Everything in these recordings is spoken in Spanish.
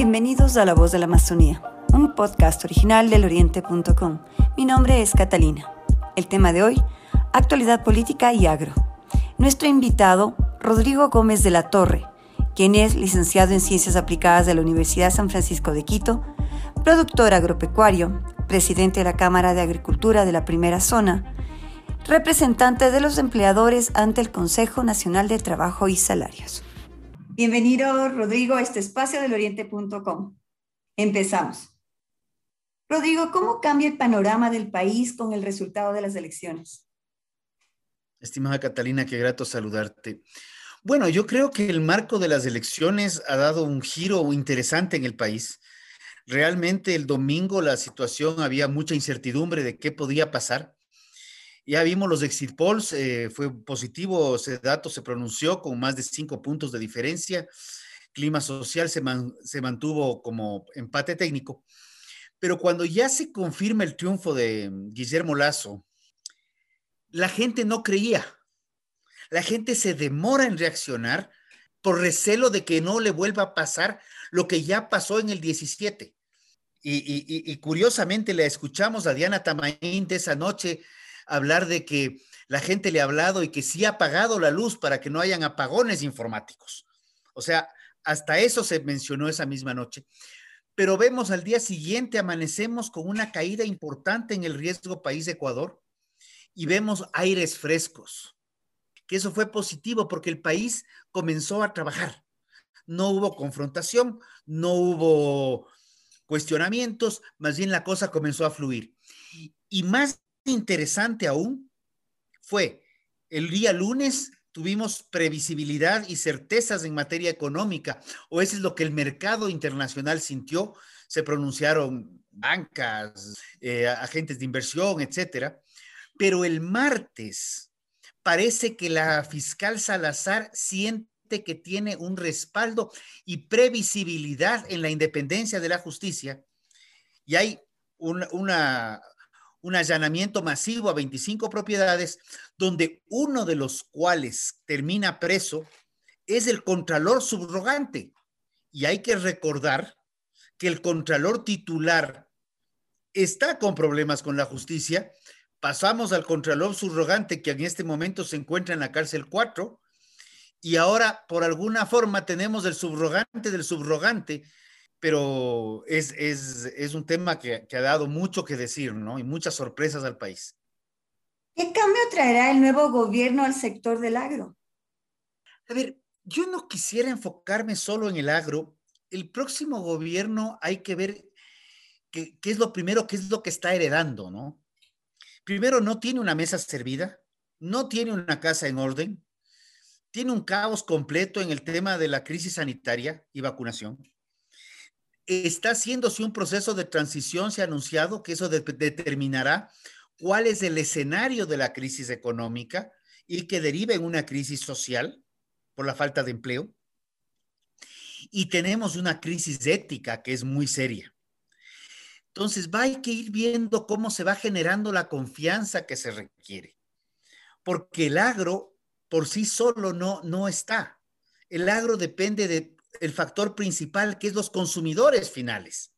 Bienvenidos a La Voz de la Amazonía, un podcast original del oriente.com. Mi nombre es Catalina. El tema de hoy, actualidad política y agro. Nuestro invitado, Rodrigo Gómez de la Torre, quien es licenciado en Ciencias Aplicadas de la Universidad San Francisco de Quito, productor agropecuario, presidente de la Cámara de Agricultura de la Primera Zona, representante de los empleadores ante el Consejo Nacional de Trabajo y Salarios. Bienvenido, Rodrigo, a este espacio del oriente.com. Empezamos. Rodrigo, ¿cómo cambia el panorama del país con el resultado de las elecciones? Estimada Catalina, qué grato saludarte. Bueno, yo creo que el marco de las elecciones ha dado un giro interesante en el país. Realmente el domingo la situación había mucha incertidumbre de qué podía pasar. Ya vimos los exit polls, eh, fue positivo, ese dato se pronunció con más de cinco puntos de diferencia. Clima social se, se mantuvo como empate técnico. Pero cuando ya se confirma el triunfo de Guillermo Lazo, la gente no creía. La gente se demora en reaccionar por recelo de que no le vuelva a pasar lo que ya pasó en el 17. Y, curiosamente le escuchamos a Diana Tamaín de esa noche hablar de que la gente le ha hablado y que sí ha apagado la luz para que no hayan apagones informáticos. O sea, hasta eso se mencionó esa misma noche. Pero vemos al día siguiente, amanecemos con una caída importante en el riesgo país Ecuador y vemos aires frescos, que eso fue positivo porque el país comenzó a trabajar. No hubo confrontación, no hubo cuestionamientos, más bien la cosa comenzó a fluir. Y más interesante aún fue el día lunes tuvimos previsibilidad y certezas en materia económica, o eso es lo que el mercado internacional sintió, se pronunciaron bancas, eh, agentes de inversión, etcétera. Pero el martes parece que la fiscal Salazar siente que tiene un respaldo y previsibilidad en la independencia de la justicia y hay una un allanamiento masivo a 25 propiedades, donde uno de los cuales termina preso es el contralor subrogante. Y hay que recordar que el contralor titular está con problemas con la justicia. Pasamos al contralor subrogante que en este momento se encuentra en la cárcel 4 y ahora por alguna forma tenemos el subrogante del subrogante pero es, es, un tema que, que, ha dado mucho que decir, ¿no? Y muchas sorpresas al país. ¿Qué cambio traerá el nuevo gobierno al sector del agro? A ver, yo no quisiera enfocarme solo en el agro. El próximo gobierno hay que ver qué, qué es lo primero, qué es lo que está heredando, ¿no? Primero, no tiene una mesa servida, no tiene una casa en orden, tiene un caos completo en el tema de la crisis sanitaria y vacunación está haciéndose un proceso de transición, se ha anunciado que eso determinará cuál es el escenario de la crisis económica y que deriva en una crisis social por la falta de empleo. Y tenemos una crisis ética que es muy seria. Entonces, va a que ir viendo cómo se va generando la confianza que se requiere. Porque el agro por sí solo no, no está. El agro depende de el factor principal, que es los consumidores finales,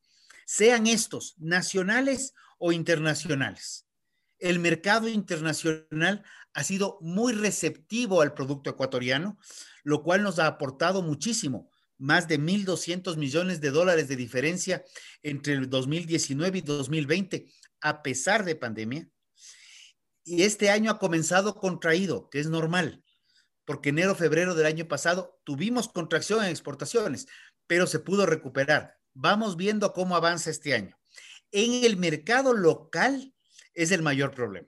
sean estos nacionales o internacionales. El mercado internacional ha sido muy receptivo al producto ecuatoriano, lo cual nos ha aportado muchísimo, más de 1.200 millones de dólares de diferencia entre el 2019 y 2020, a pesar de pandemia. Y este año ha comenzado contraído, que es normal porque enero, febrero del año pasado tuvimos contracción en exportaciones, pero se pudo recuperar. Vamos viendo cómo avanza este año. En el mercado local es el mayor problema,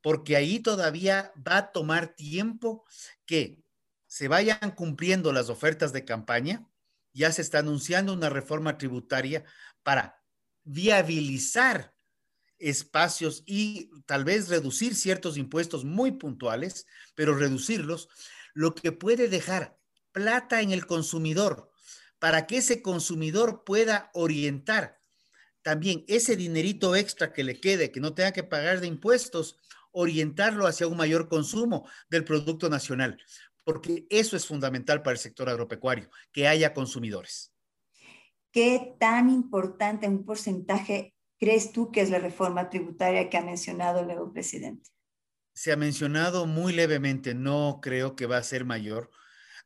porque ahí todavía va a tomar tiempo que se vayan cumpliendo las ofertas de campaña. Ya se está anunciando una reforma tributaria para viabilizar espacios y tal vez reducir ciertos impuestos muy puntuales, pero reducirlos, lo que puede dejar plata en el consumidor para que ese consumidor pueda orientar también ese dinerito extra que le quede, que no tenga que pagar de impuestos, orientarlo hacia un mayor consumo del producto nacional, porque eso es fundamental para el sector agropecuario, que haya consumidores. ¿qué tan importante un porcentaje crees tú que es la reforma tributaria que ha mencionado el nuevo presidente? Se ha mencionado muy levemente, no creo que va a ser mayor.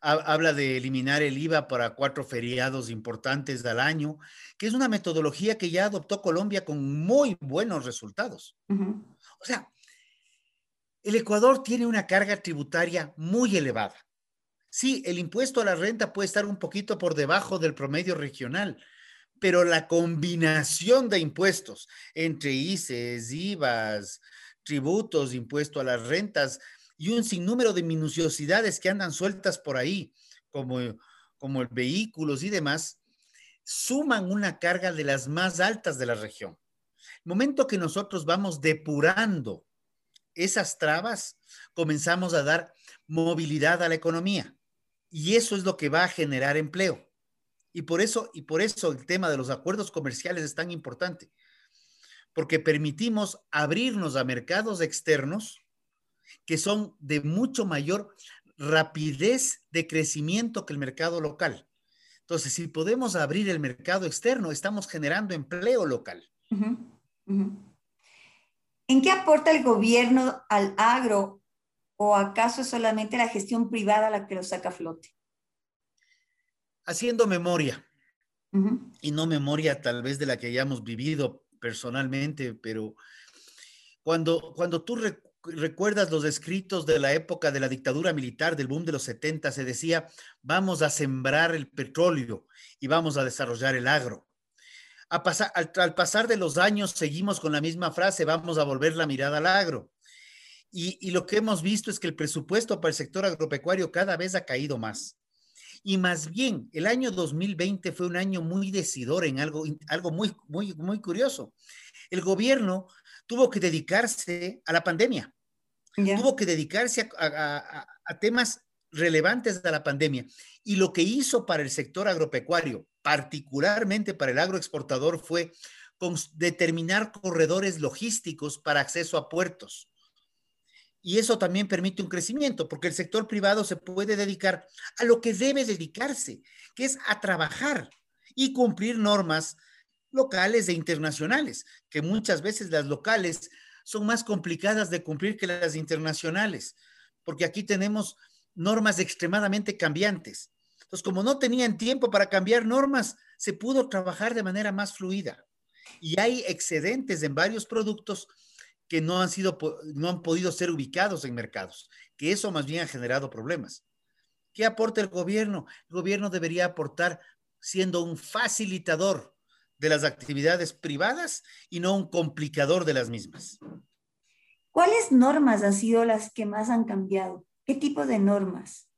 Habla de eliminar el IVA para cuatro feriados importantes al año, que es una metodología que ya adoptó Colombia con muy buenos resultados. O sea, el Ecuador tiene una carga tributaria muy elevada. Sí, el impuesto a la renta puede estar un poquito por debajo del promedio regional, pero la combinación de impuestos entre ICES, IVAs, tributos, impuesto a las rentas y un sinnúmero de minuciosidades que andan sueltas por ahí, como, como vehículos y demás, suman una carga de las más altas de la región. El momento que nosotros vamos depurando esas trabas, comenzamos a dar movilidad a la economía. Y eso es lo que va a generar empleo. Y por eso, y por eso el tema de los acuerdos comerciales es tan importante, porque permitimos abrirnos a mercados externos que son de mucho mayor rapidez de crecimiento que el mercado local. Entonces, si podemos abrir el mercado externo, estamos generando empleo local. ¿En qué aporta el gobierno al agro o acaso es solamente la gestión privada la que lo saca a flote? Haciendo memoria, y no memoria tal vez de la que hayamos vivido personalmente, pero cuando, cuando tú recuerdas los escritos de la época de la dictadura militar, del boom de los 70, se decía, vamos a sembrar el petróleo y vamos a desarrollar el agro pasar, al, pasar de los años seguimos con la misma frase, vamos a volver la mirada al agro. Y, y, lo que hemos visto es que el presupuesto para el sector agropecuario cada vez ha caído más. Y más bien, el año 2020 fue un año muy decidor en algo, algo muy, muy, muy curioso. El gobierno tuvo que dedicarse a la pandemia, tuvo que dedicarse a, a, a temas relevantes de la pandemia. Y lo que hizo para el sector agropecuario, particularmente para el agroexportador, fue determinar corredores logísticos para acceso a puertos. Y eso también permite un crecimiento, porque el sector privado se puede dedicar a lo que debe dedicarse, que es a trabajar y cumplir normas locales e internacionales, que muchas veces las locales son más complicadas de cumplir que las internacionales, porque aquí tenemos normas extremadamente cambiantes. Entonces, como no tenían tiempo para cambiar normas, se pudo trabajar de manera más fluida. Y hay excedentes en varios productos que no han, sido, no han podido ser ubicados en mercados, que eso más bien ha generado problemas. ¿Qué aporta el gobierno? El gobierno debería aportar siendo un facilitador de las actividades privadas y no un complicador de las mismas. ¿Cuáles normas han sido las que más han cambiado? ¿Qué tipo de normas?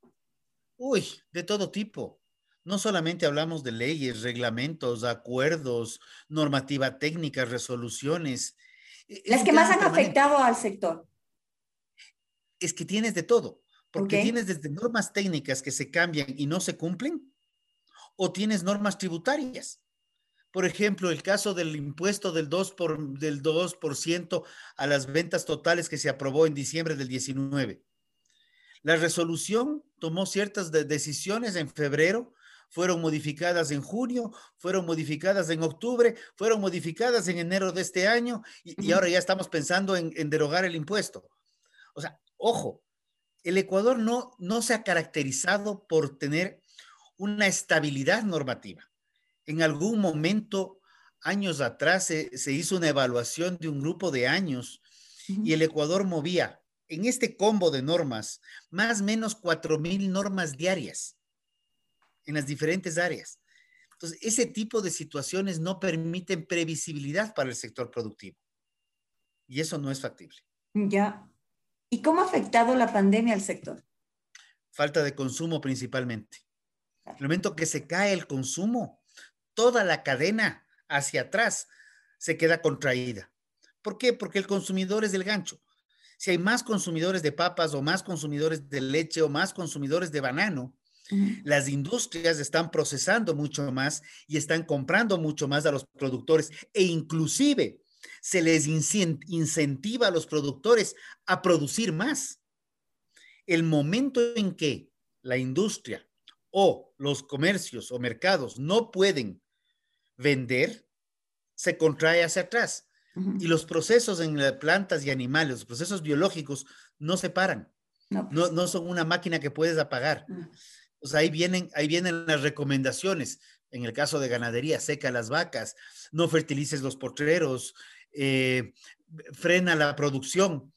Uy, de todo tipo. No solamente hablamos de leyes, reglamentos, acuerdos, normativa técnica, resoluciones. Las que más han afectado al sector. Es que tienes de todo, porque tienes desde normas técnicas que se cambian y no se cumplen, o tienes normas tributarias. Por ejemplo, el caso del impuesto del 2%, por, del 2 a las ventas totales que se aprobó en diciembre del 19 la resolución tomó ciertas decisiones en febrero, fueron modificadas en junio, fueron modificadas en octubre, fueron modificadas en enero de este año y, ahora ya estamos pensando en, derogar el impuesto. O sea, ojo, el Ecuador no, no se ha caracterizado por tener una estabilidad normativa. En algún momento, años atrás, se, se hizo una evaluación de un grupo de años y el Ecuador movía en este combo de normas, más o menos mil normas diarias en las diferentes áreas. Entonces, ese tipo de situaciones no permiten previsibilidad para el sector productivo. Y eso no es factible. Ya. ¿Y cómo ha afectado la pandemia al sector? Falta de consumo principalmente. El momento que se cae el consumo, toda la cadena hacia atrás se queda contraída. ¿Por qué? Porque el consumidor es el gancho si hay más consumidores de papas o más consumidores de leche o más consumidores de banano, las industrias están procesando mucho más y están comprando mucho más a los productores e inclusive se les incentiva a los productores a producir más. El momento en que la industria o los comercios o mercados no pueden vender, se contrae hacia atrás. Y los procesos en las plantas y animales, los procesos biológicos, no se paran. No, no, pues. son una máquina que puedes apagar. Pues ahí vienen, ahí vienen las recomendaciones. En el caso de ganadería, seca las vacas, no fertilices los potreros, eh, frena la producción.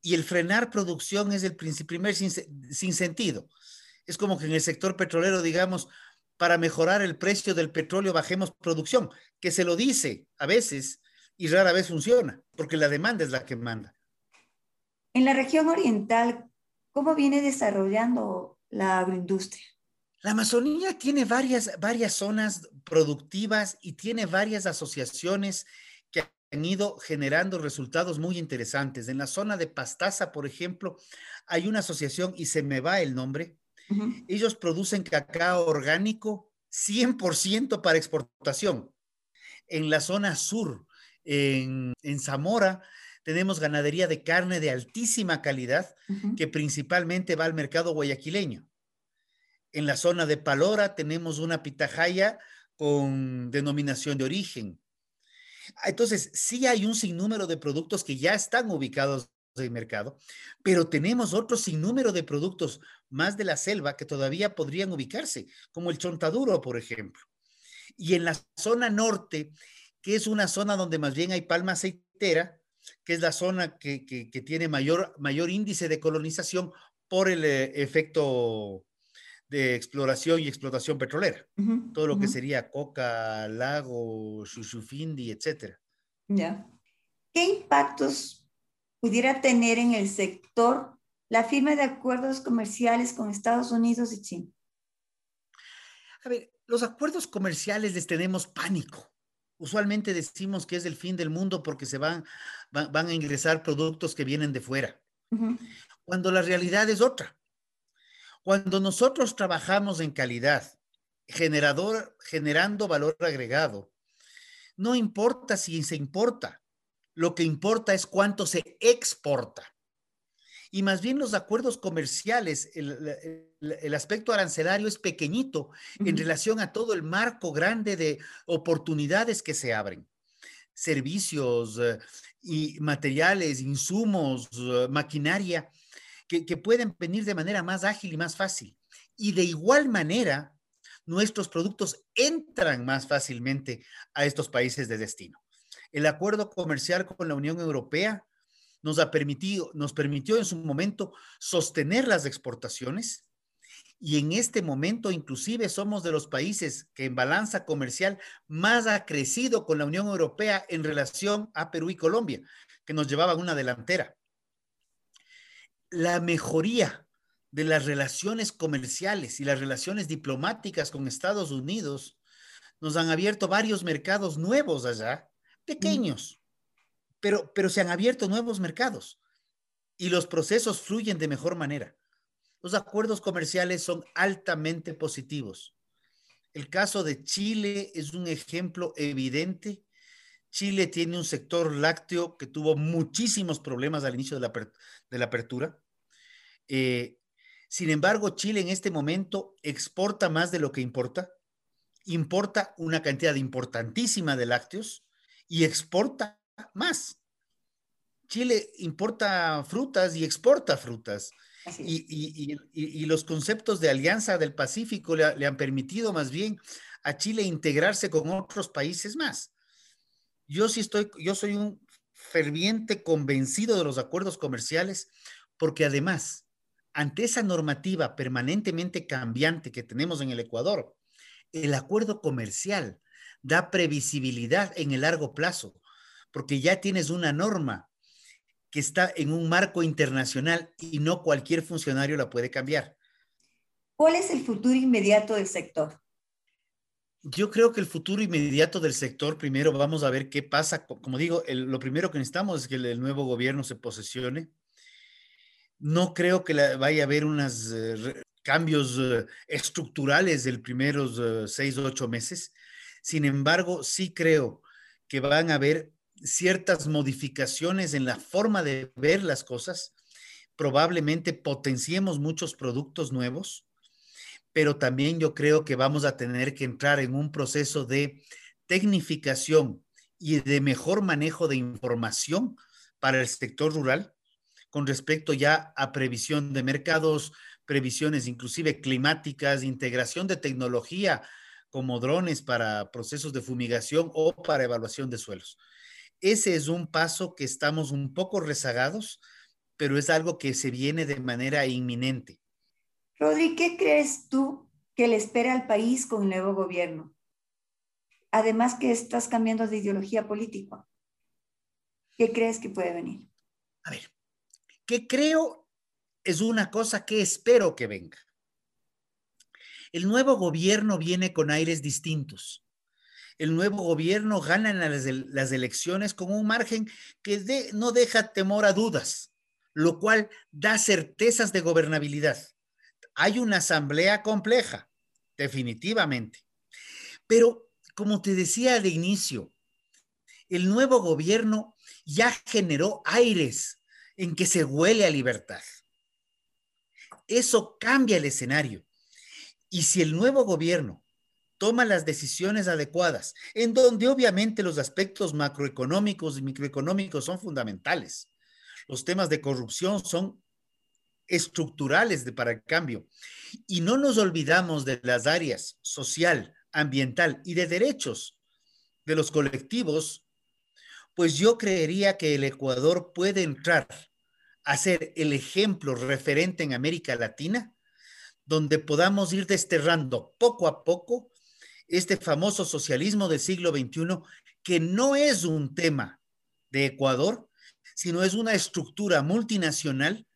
Y el frenar producción es el primer sin, sin sentido. Es como que en el sector petrolero, digamos, para mejorar el precio del petróleo bajemos producción, que se lo dice a veces y rara vez funciona, porque la demanda es la que manda. En la región oriental, ¿cómo viene desarrollando la agroindustria? La Amazonía tiene varias, varias zonas productivas y tiene varias asociaciones que han ido generando resultados muy interesantes. En la zona de Pastaza, por ejemplo, hay una asociación y se me va el nombre. Ellos producen cacao orgánico 100% para exportación. En la zona sur, en, Zamora, tenemos ganadería de carne de altísima calidad que principalmente va al mercado guayaquileño. En la zona de Palora tenemos una pitahaya con denominación de origen. Entonces, sí hay un sinnúmero de productos que ya están ubicados en el mercado, pero tenemos otro sinnúmero de productos más de la selva que todavía podrían ubicarse, como el chontaduro, por ejemplo. Y en la zona norte, que es una zona donde más bien hay palma aceitera, que es la zona que, tiene mayor, mayor índice de colonización por el eh, efecto de exploración y explotación petrolera. Todo lo que sería Coca, Lago, Xuxufindi, etcétera. Ya. ¿Qué impactos pudiera tener en el sector la firma de acuerdos comerciales con Estados Unidos y China? A ver, los acuerdos comerciales les tenemos pánico. Usualmente decimos que es el fin del mundo porque se van, van, a ingresar productos que vienen de fuera, cuando la realidad es otra. Cuando nosotros trabajamos en calidad, generador, generando valor agregado, no importa si se importa, lo que importa es cuánto se exporta. Y más bien los acuerdos comerciales, el, aspecto arancelario es pequeñito en relación a todo el marco grande de oportunidades que se abren. Servicios eh, y materiales, insumos, eh, maquinaria que, pueden venir de manera más ágil y más fácil. Y de igual manera, nuestros productos entran más fácilmente a estos países de destino. El acuerdo comercial con la Unión Europea nos, ha permitido, nos permitió en su momento sostener las exportaciones y en este momento inclusive somos de los países que en balanza comercial más ha crecido con la Unión Europea en relación a Perú y Colombia, que nos llevaban una delantera la mejoría de las relaciones comerciales y las relaciones diplomáticas con Estados Unidos nos han abierto varios mercados nuevos allá, pequeños, pero, pero se han abierto nuevos mercados y los procesos fluyen de mejor manera. Los acuerdos comerciales son altamente positivos. El caso de Chile es un ejemplo evidente. Chile tiene un sector lácteo que tuvo muchísimos problemas al inicio de la, de la apertura eh, sin embargo, Chile en este momento exporta más de lo que importa, importa una cantidad importantísima de lácteos y exporta más. Chile importa frutas y exporta frutas. Y, los conceptos de Alianza del Pacífico le, le, han permitido más bien a Chile integrarse con otros países más. Yo sí estoy, yo soy un ferviente convencido de los acuerdos comerciales porque además ante esa normativa permanentemente cambiante que tenemos en el Ecuador, el acuerdo comercial da previsibilidad en el largo plazo, porque ya tienes una norma que está en un marco internacional y no cualquier funcionario la puede cambiar. ¿Cuál es el futuro inmediato del sector? Yo creo que el futuro inmediato del sector, primero vamos a ver qué pasa. Como digo, lo primero que necesitamos es que el nuevo gobierno se posesione, no creo que vaya a haber unos eh, cambios eh, estructurales del primeros eh, seis o ocho meses. Sin embargo, sí creo que van a haber ciertas modificaciones en la forma de ver las cosas. Probablemente potenciemos muchos productos nuevos, pero también yo creo que vamos a tener que entrar en un proceso de tecnificación y de mejor manejo de información para el sector rural con respecto ya a previsión de mercados, previsiones inclusive climáticas, integración de tecnología como drones para procesos de fumigación o para evaluación de suelos. Ese es un paso que estamos un poco rezagados, pero es algo que se viene de manera inminente. Rodri, ¿qué crees tú que le espera al país con el nuevo gobierno? Además que estás cambiando de ideología política. ¿Qué crees que puede venir? A ver, ¿qué creo es una cosa que espero que venga. El nuevo gobierno viene con aires distintos. El nuevo gobierno gana en las, elecciones con un margen que no deja temor a dudas, lo cual da certezas de gobernabilidad. Hay una asamblea compleja, definitivamente. Pero, como te decía de inicio, el nuevo gobierno ya generó aires en que se huele a libertad eso cambia el escenario. Y si el nuevo gobierno toma las decisiones adecuadas, en donde obviamente los aspectos macroeconómicos y microeconómicos son fundamentales, los temas de corrupción son estructurales de, para el cambio. Y no nos olvidamos de las áreas social, ambiental y de derechos de los colectivos, pues yo creería que el Ecuador puede entrar hacer el ejemplo referente en América Latina, donde podamos ir desterrando poco a poco este famoso socialismo del siglo XXI, que no es un tema de Ecuador, sino es una estructura multinacional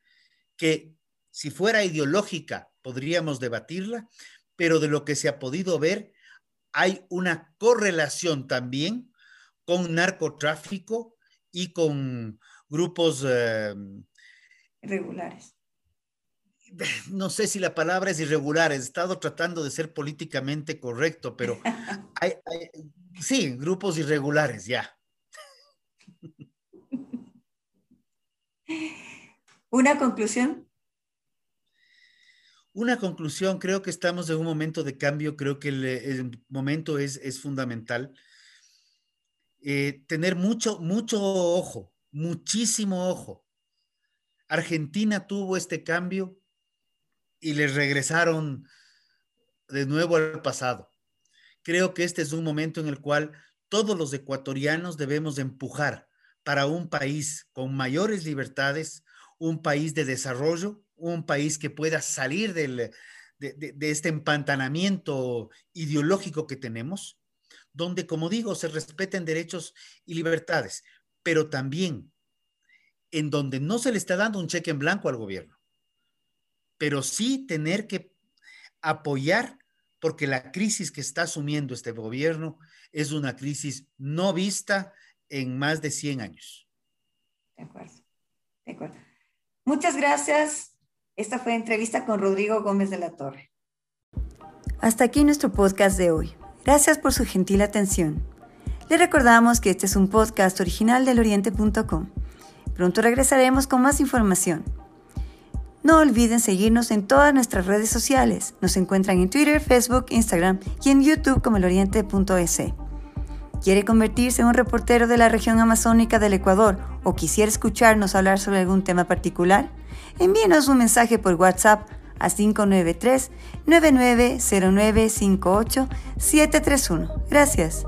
que si fuera ideológica podríamos debatirla, pero de lo que se ha podido ver hay una correlación también con narcotráfico y con grupos eh, irregulares. No sé si la palabra es irregular, he estado tratando de ser políticamente correcto, pero hay, sí, grupos irregulares, ya. ¿Una conclusión? Una conclusión, creo que estamos en un momento de cambio, creo que el, momento es, es fundamental. Eh, tener mucho, mucho ojo, muchísimo ojo Argentina tuvo este cambio y les regresaron de nuevo al pasado. Creo que este es un momento en el cual todos los ecuatorianos debemos empujar para un país con mayores libertades, un país de desarrollo, un país que pueda salir de, de, este empantanamiento ideológico que tenemos, donde, como digo, se respeten derechos y libertades, pero también en donde no se le está dando un cheque en blanco al gobierno, pero sí tener que apoyar porque la crisis que está asumiendo este gobierno es una crisis no vista en más de 100 años. De acuerdo, de acuerdo. Muchas gracias. Esta fue entrevista con Rodrigo Gómez de la Torre. Hasta aquí nuestro podcast de hoy. Gracias por su gentil atención. Le recordamos que este es un podcast original del oriente.com Pronto regresaremos con más información. No olviden seguirnos en todas nuestras redes sociales. Nos encuentran en Twitter, Facebook, Instagram y en YouTube como eloriente.es. ¿Quiere convertirse en un reportero de la región amazónica del Ecuador o quisiera escucharnos hablar sobre algún tema particular? Envíenos un mensaje por WhatsApp a 593-990958-731. Gracias.